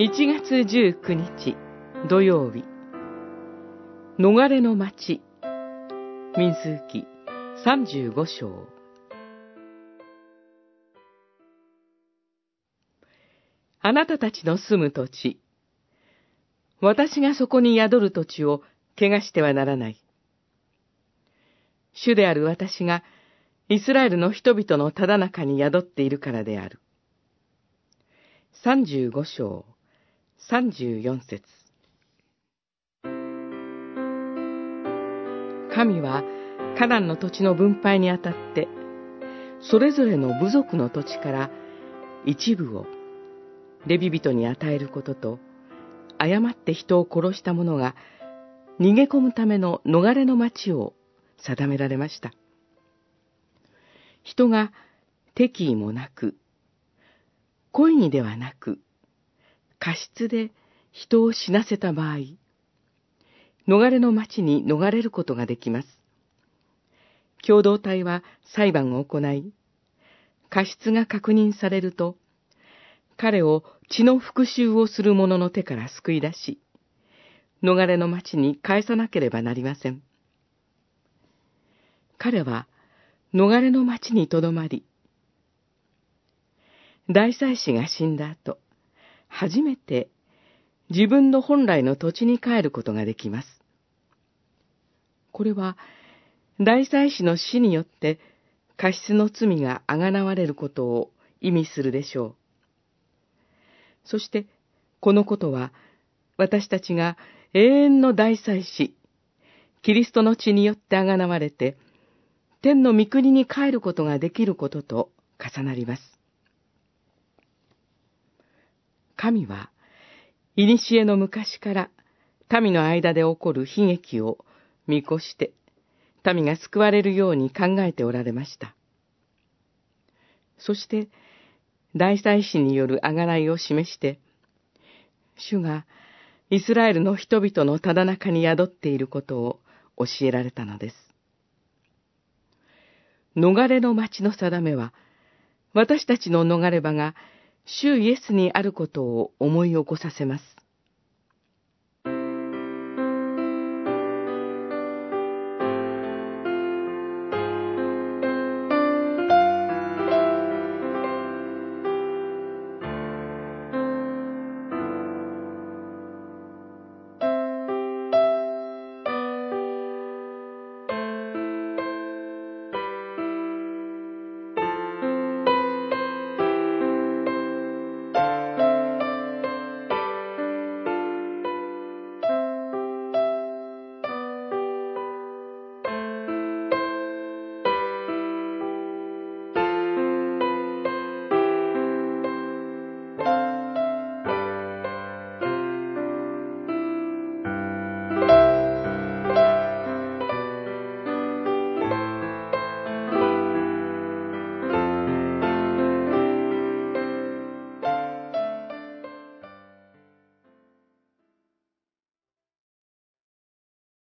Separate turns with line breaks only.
1月19日土曜日。逃れの町。民数記35章。あなたたちの住む土地。私がそこに宿る土地を汚してはならない。主である私がイスラエルの人々のただ中に宿っているからである。35章。34節神はカナンの土地の分配にあたって、それぞれの部族の土地から一部をレビ人に与えることと、誤って人を殺した者が逃げ込むための逃れの町を定められました。人が敵意もなく、恋にではなく、過失で人を死なせた場合、逃れの町に逃れることができます。共同体は裁判を行い、過失が確認されると、彼を血の復讐をする者の手から救い出し、逃れの町に返さなければなりません。彼は逃れの町にとどまり、大祭司が死んだ後、初めて自分の本来の土地に帰ることができます。これは、大祭司の死によって過失の罪があがなわれることを意味するでしょう。そして、このことは、私たちが永遠の大祭司、キリストの血によってあがなわれて、天の御国に帰ることができることと重なります。神は、古の昔から民の間で起こる悲劇を見越して、民が救われるように考えておられました。そして、大祭司によるあがらいを示して、主がイスラエルの人々のただ中に宿っていることを教えられたのです。逃れの町の定めは、私たちの逃れ場が主イエスにあることを思い起こさせます。